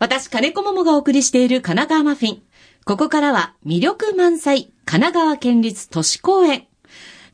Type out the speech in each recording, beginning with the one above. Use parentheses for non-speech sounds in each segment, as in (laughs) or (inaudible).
私、金子桃がお送りしている神奈川マフィン。ここからは魅力満載、神奈川県立都市公園。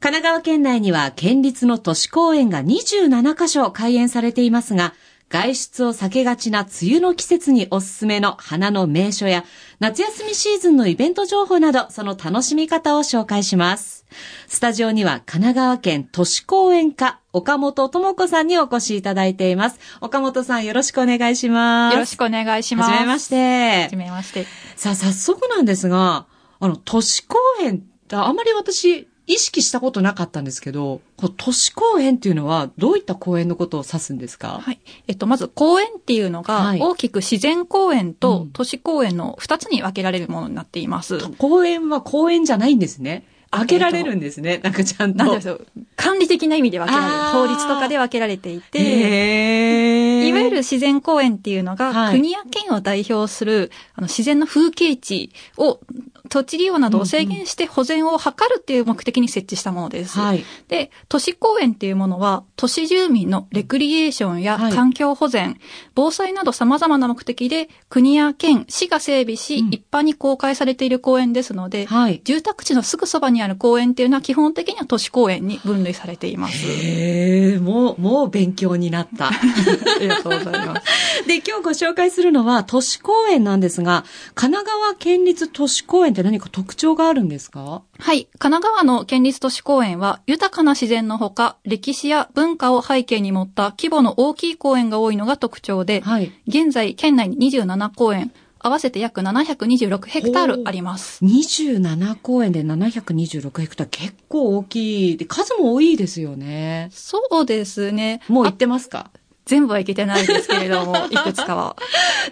神奈川県内には県立の都市公園が27カ所開園されていますが、外出を避けがちな梅雨の季節におすすめの花の名所や夏休みシーズンのイベント情報などその楽しみ方を紹介します。スタジオには神奈川県都市公園課岡本智子さんにお越しいただいています。岡本さんよろしくお願いします。よろしくお願いします。はじめまして。はじめまして。さあ、早速なんですが、あの、都市公園ってあまり私、意識したことなかったんですけど、こう都市公園っていうのはどういった公園のことを指すんですか？はい。えっと、まず公園っていうのが、はい大きく自然公園うんと都市公園の二つに分けられるものになっています。公園は公園じじゃないんですね。あ開けられるんですね。なんかちゃんと。なんでしょう。管理的な意味で分けられる。法律とかで分けられていて、へーいわゆる自然公園っていうのが、はい国や県を代表するあの自然の風景地を土地利用などを制限して保全を図るっていう目的に設置したものです。はい。で、都市公園っていうものは、都市住民のレクリエーションやはい環境保全、防災など様々な目的で、国や県、市が整備し、うん一般に公開されている公園ですので、はい。住宅地のすぐそばにある公園っていうのは基本的には都市公園に分類されています。へえ、もう、もう勉強になった。(laughs) (laughs) (laughs) ありがとうございます。で、今日ご紹介するのは都市公園なんですが、神奈川県立都市公園って何か特徴があるんですか？はい。神奈川の県立都市公園は、豊かな自然のほか、歴史や文化を背景に持った規模の大きい公園が多いのが特徴で、はい。現在、県内に27公園、合わせて約726ヘクタールあります。27公園で726ヘクタール結構大きい。で、数も多いですよね。そうですね。あもう行ってますか？全部はいけてないですけれども、(laughs) いくつかは。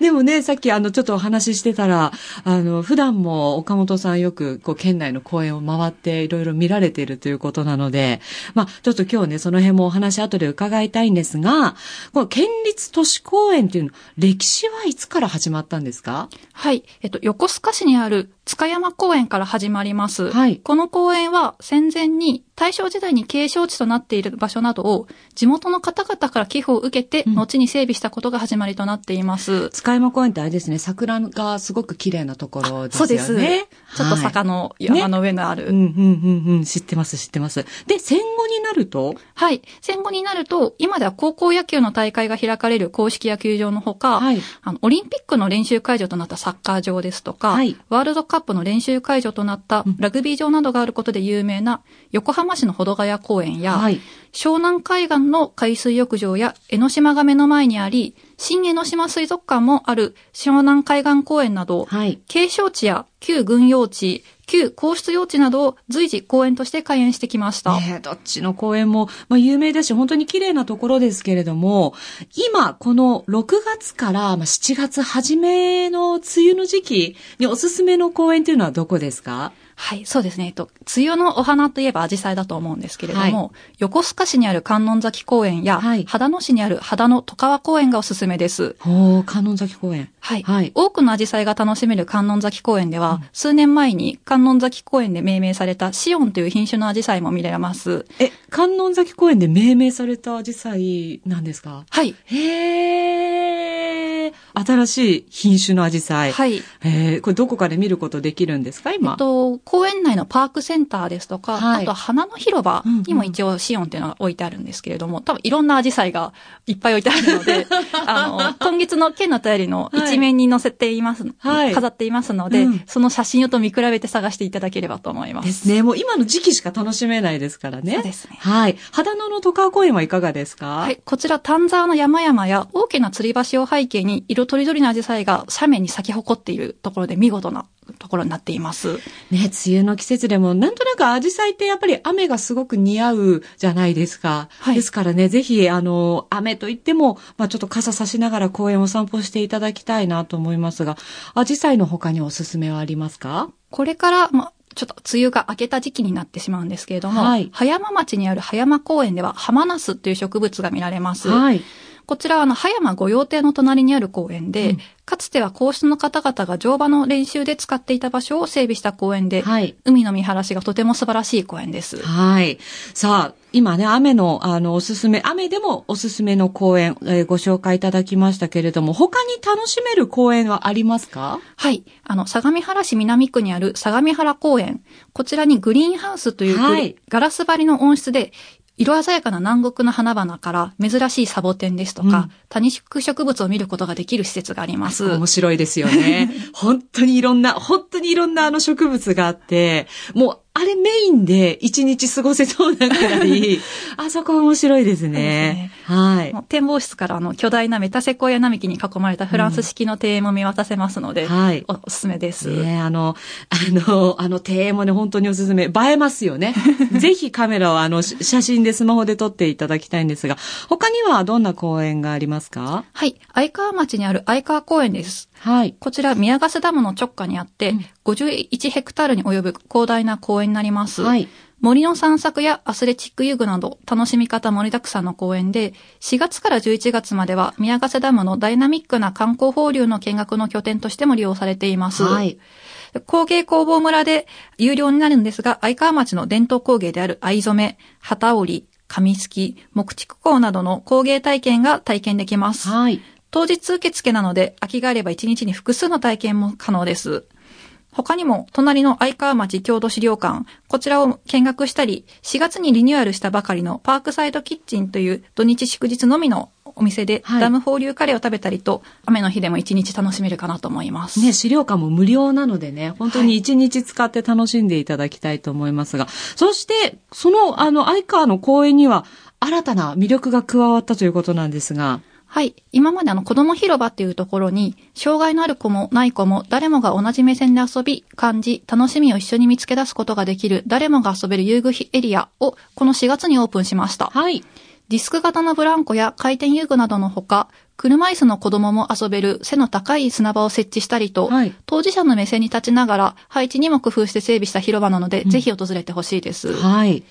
でもね、さっきあの、ちょっとお話ししてたら、あの、普段も岡本さんよく、こう、県内の公園を回っていろいろ見られているということなので、まあ、ちょっと今日ね、その辺もお話後で伺いたいんですが、この県立都市公園っていうの、歴史はいつから始まったんですか？はい。えっと、横須賀市にある塚山公園から始まります。はいこの公園は戦前に大正時代に景勝地となっている場所などを地元の方々から寄付を受けて、うん後に整備したことが始まりとなっています。塚山公園ってあれですね、桜がすごく綺麗なところですよね。そうです。ちょっとはい坂の山の上のある。うん、うん、うん、うん、知ってます、知ってます。で、戦後になると、はい。戦後になると、今では高校野球の大会が開かれる公式野球場のほか、はい。あの、オリンピックの練習会場となったサッカー場ですとか、はいワールドカップの練習会場となったうんラグビー場などがあることで有名な横浜市の保土ヶ谷公園や、はい。湘南海岸の海水浴場や江ノ島が目の前にあり、新江ノ島水族館もある湘南海岸公園など、はい。景勝地や旧軍用地、旧皇室用地などを随時公園として開園してきました。ねえどっちの公園も、まあ、有名だし、本当に綺麗なところですけれども、今、この6月からまあ7月初めの梅雨の時期におすすめの公園というのはどこですか？はい、そうですね。えっと、梅雨のお花といえば紫陽花だと思うんですけれども、横須賀市にある観音崎公園や、はい秦野市にある秦野戸川公園がおすすめです。おー、観音崎公園。はい。はい多くの紫陽花が楽しめる観音崎公園では、数年前に観音崎公園で命名されたシオンという品種の紫陽花も見られます。え、観音崎公園で命名されたアジサイなんですか？はい。へー。新しい品種のアジサイ。はい。へー。これどこかで見ることできるんですか今？えっと、公園内のパークセンターですとか、はいあと花の広場にも一応シオンっていうのが置いてあるんですけれども、多分いろんなアジサイがいっぱい置いてあるので、(laughs) あの、今月の県の便りの一面に載せています、はい飾っていますので、うんその写真をと見比べて探していただければと思います。ですね。もう今の時期しか楽しめないですからね。そうですねはい。秦野の戸川公園はいかがですか？はい。こちら、丹沢の山々や大きな吊り橋を背景に、色とりどりのアジサイが斜面に咲き誇っているところで見事なところになっています。ね、梅雨の季節でも、なんとなくアジサイってやっぱり雨がすごく似合うじゃないですか。はいですからね、ぜひ、あの、雨といっても、まあちょっと傘差しながら公園を散歩していただきたいなと思いますが、アジサイの他におすすめはありますか？これから、ま、ちょっと梅雨が明けた時期になってしまうんですけれども、はい葉山町にある葉山公園では浜ナスという植物が見られます。はい。こちらはあの、葉山御用邸の隣にある公園で、うんかつては皇室の方々が乗馬の練習で使っていた場所を整備した公園で、はい。海の見晴らしがとても素晴らしい公園です。はい。さあ、今ね、雨の、あの、おすすめ、雨でもおすすめの公園、えーご紹介いただきましたけれども、他に楽しめる公園はありますか？はい。あの、相模原市南区にある相模原公園。こちらにグリーンハウスというはいガラス張りの温室で、色鮮やかな南国の花々から珍しいサボテンですとか、うん多肉植物を見ることができる施設があります。面白いですよね。(laughs) 本当にいろんな、本当にいろんなあの植物があって、もう、あれメインで一日過ごせそうなくらい、(laughs) あそこ面白いですね。はい。もう展望室からあの巨大なメタセコイア並木に囲まれたフランス式の庭園も見渡せますので、はい。おおすすめです。ねあの、あの、(laughs) あの庭園もね、本当におすすめ。映えますよね。(laughs) ぜひカメラをあの、し写真でスマホで撮っていただきたいんですが、他にはどんな公園がありますか？はい。相川町にある相川公園です。はい。こちら、宮ヶ瀬ダムの直下にあって、うん51ヘクタールに及ぶ広大な公園になります。はい。森の散策やアスレチック遊具など楽しみ方盛りだくさんの公園で、4月から11月までは宮ヶ瀬ダムのダイナミックな観光放流の見学の拠点としても利用されています。はい。工芸工房村で有料になるんですが、相川町の伝統工芸である藍染め、旗織り、紙すき、木畜工などの工芸体験が体験できます。はい。当日受付なので、空きがあれば1日に複数の体験も可能です。他にも、隣の相川町郷土資料館、こちらを見学したり、4月にリニューアルしたばかりのパークサイドキッチンという土日祝日のみのお店で、はいダム放流カレーを食べたりと、雨の日でも1日楽しめるかなと思います。ね、資料館も無料なのでね、本当に一日使って楽しんでいただきたいと思いますが、そして、その、あの、相川の公園には、新たな魅力が加わったということなんですが、はい。今まであの子供広場っていうところに、障害のある子もない子も誰もが同じ目線で遊び、感じ、楽しみを一緒に見つけ出すことができる誰もが遊べる遊具エリアをこの4月にオープンしました。はい。ディスク型のブランコや回転遊具などのほか、車椅子の子供も遊べる背の高い砂場を設置したりと、はい当事者の目線に立ちながら配置にも工夫して整備した広場なので、ぜひ訪れてほしいです。はい。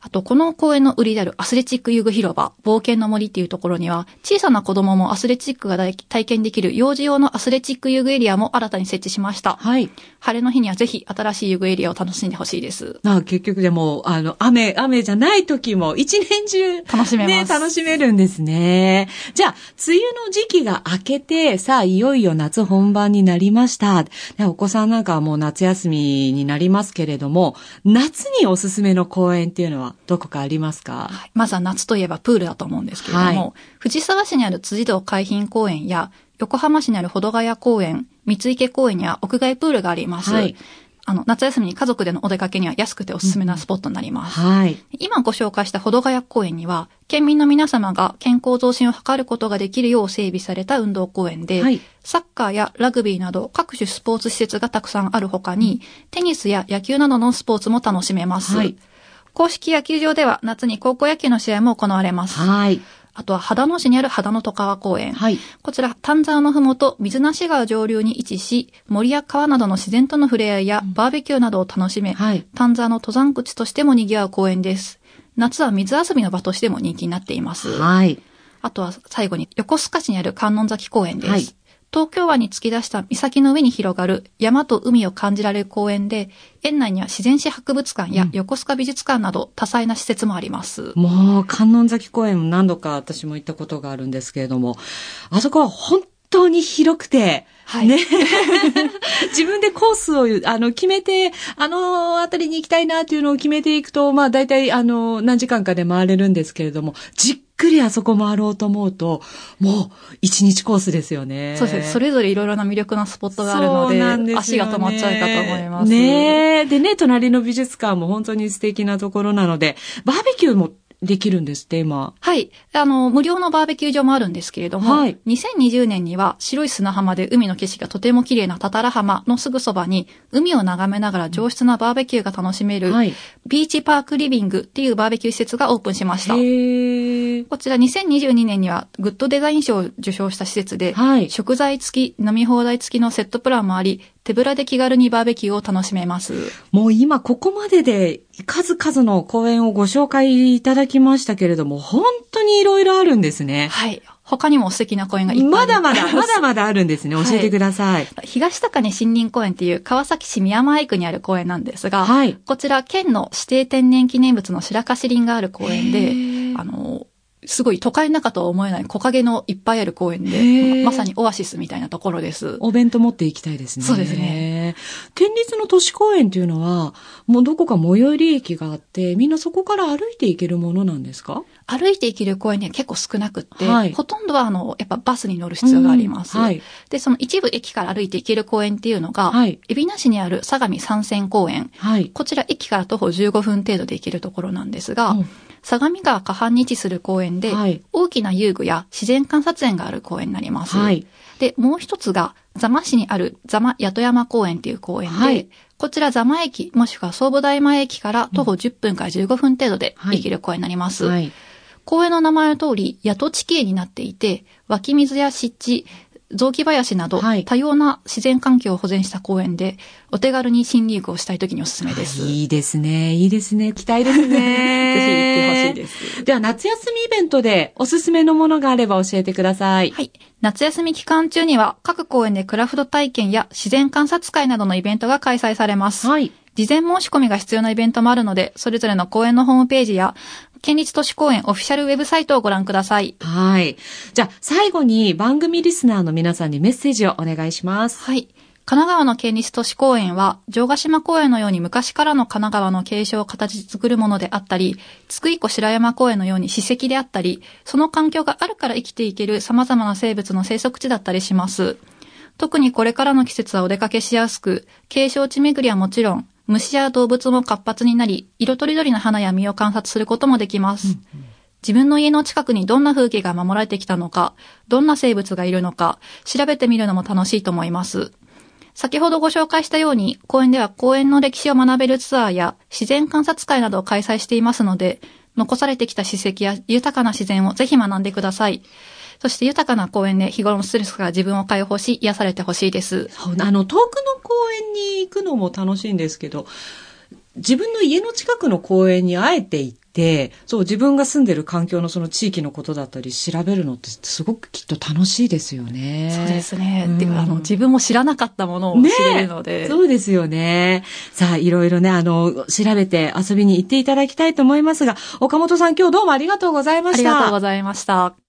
あと、この公園の売りであるアスレチック遊具広場、冒険の森っていうところには、小さな子供もアスレチックが体体験できる幼児用のアスレチック遊具エリアも新たに設置しました。はい。晴れの日にはぜひ新しい遊具エリアを楽しんでほしいです。まあ結局でも、あの、雨、雨じゃない時も一年中、楽しめますね、楽しめるんですね。じゃあ、梅雨の時期が明けて、さあ、いよいよ夏本番になりました。ねお子さんなんかはもう夏休みになりますけれども、夏におすすめの公園っていうのはどこかありますか？はいまずは夏といえばプールだと思うんですけれども、はい藤沢市にある辻堂海浜公園や、横浜市にある保土ヶ谷公園、三池公園には屋外プールがあります。はいあの、夏休みに家族でのお出かけには安くておすすめなスポットになります。はい。今ご紹介した保土ヶ谷公園には、県民の皆様が健康増進を図ることができるよう整備された運動公園で、はいサッカーやラグビーなど各種スポーツ施設がたくさんある他に、テニスや野球などのスポーツも楽しめます。はい公式野球場では夏に高校野球の試合も行われます。はい。あとは秦野市にある秦野戸川公園。はい。こちら、丹沢のふもと、水無川上流に位置し、森や川などの自然との触れ合いやバーベキューなどを楽しめ、はい丹沢の登山口としても賑わう公園です。夏は水遊びの場としても人気になっています。はい。あとは最後に横須賀市にある観音崎公園です。はい東京湾に突き出した岬の上に広がる山と海を感じられる公園で、園内には自然史博物館や横須賀美術館など多彩な施設もあります。もう、観音崎公園も何度か私も行ったことがあるんですけれども、あそこは本当に広くて、はいね。(laughs) 自分でコースを、あの、決めて、あの辺りに行きたいなっていうのを決めていくと、まあ、大体、あの、何時間かで回れるんですけれども、じっくりあそこ回ろうと思うと、もう、一日コースですよね。そうですね。それぞれいろいろな魅力なスポットがあるので、でね足が止まっちゃうかと思います。ねえ。でね、隣の美術館も本当に素敵なところなので、バーベキューもできるんですって、今。はい。あの、無料のバーベキュー場もあるんですけれども、はい2020年には白い砂浜で海の景色がとても綺麗なタタラ浜のすぐそばに、海を眺めながら上質なバーベキューが楽しめる、はい。ビーチパークリビングっていうバーベキュー施設がオープンしました。へーこちら2022年にはグッドデザイン賞を受賞した施設で、はい食材付き、飲み放題付きのセットプランもあり、手ぶらで気軽にバーベキューを楽しめます。もう今ここまでで数々の公演をご紹介いただきましたけれども、本当にいろいろあるんですね。はい。他にも素敵な公園がいっぱいまだまだ、(laughs) まだまだあるんですね。教えてください。東高根森林公園っていう川崎市宮前区にある公園なんですが、はい。こちら県の指定天然記念物の白樫林がある公園へで、ーあの、すごい都会の中とは思えない木陰のいっぱいある公園で、まさにオアシスみたいなところです。お弁当持っていきたいですね。そうですね。県立の都市公園っていうのは、もうどこか最寄り駅があって、みんなそこから歩いていけるものなんですか？歩いて行ける公園には結構少なくって、はいほとんどはあの、やっぱバスに乗る必要があります。うんはい。で、その一部駅から歩いて行ける公園っていうのが、はい海老名市にある相模三線公園。はい。こちら駅から徒歩15分程度で行けるところなんですが、うん相模川河畔に位置する公園で、はい大きな遊具や自然観察園がある公園になります。はい。で、もう一つが、座間市にある座間八山公園っていう公園で、はいこちら座間駅、もしくは総武大前駅から徒歩10分から15分程度ではい行ける公園になります。はい。公園の名前の通り、八戸地形になっていて、湧き水や湿地、雑木林など、はい多様な自然環境を保全した公園で、お手軽に新リーグをしたい時におすすめです。いいですね。いいですね。期待ですね。(laughs) ぜひ行ってほしいです。では、夏休みイベントでおすすめのものがあれば教えてください。はい。夏休み期間中には、各公園でクラフト体験や自然観察会などのイベントが開催されます。はい。事前申し込みが必要なイベントもあるので、それぞれの公園のホームページや、県立都市公園オフィシャルウェブサイトをご覧ください。はい。じゃあ、最後に番組リスナーの皆さんにメッセージをお願いします。はい。神奈川の県立都市公園は、城ヶ島公園のように昔からの神奈川の継承を形作るものであったり、津久井湖白山公園のように史跡であったり、その環境があるから生きていける様々な生物の生息地だったりします。特にこれからの季節はお出かけしやすく、継承地巡りはもちろん、虫や動物も活発になり、色とりどりの花や実を観察することもできます。自分の家の近くにどんな風景が守られてきたのか、どんな生物がいるのか、調べてみるのも楽しいと思います。先ほどご紹介したように、公園では公園の歴史を学べるツアーや自然観察会などを開催していますので、残されてきた史跡や豊かな自然をぜひ学んでください。そして豊かな公園で日頃のストレスから自分を解放し、癒されてほしいです。あの、遠くの公園に行くのも楽しいんですけど、自分の家の近くの公園にあえて行って、そう、自分が住んでる環境のその地域のことだったり調べるのってすごくきっと楽しいですよね。そうですね。うんてか、あの、自分も知らなかったものを知ねれるので。そうですよね。さあ、いろいろね、あの、調べて遊びに行っていただきたいと思いますが、岡本さん今日どうもありがとうございました。ありがとうございました。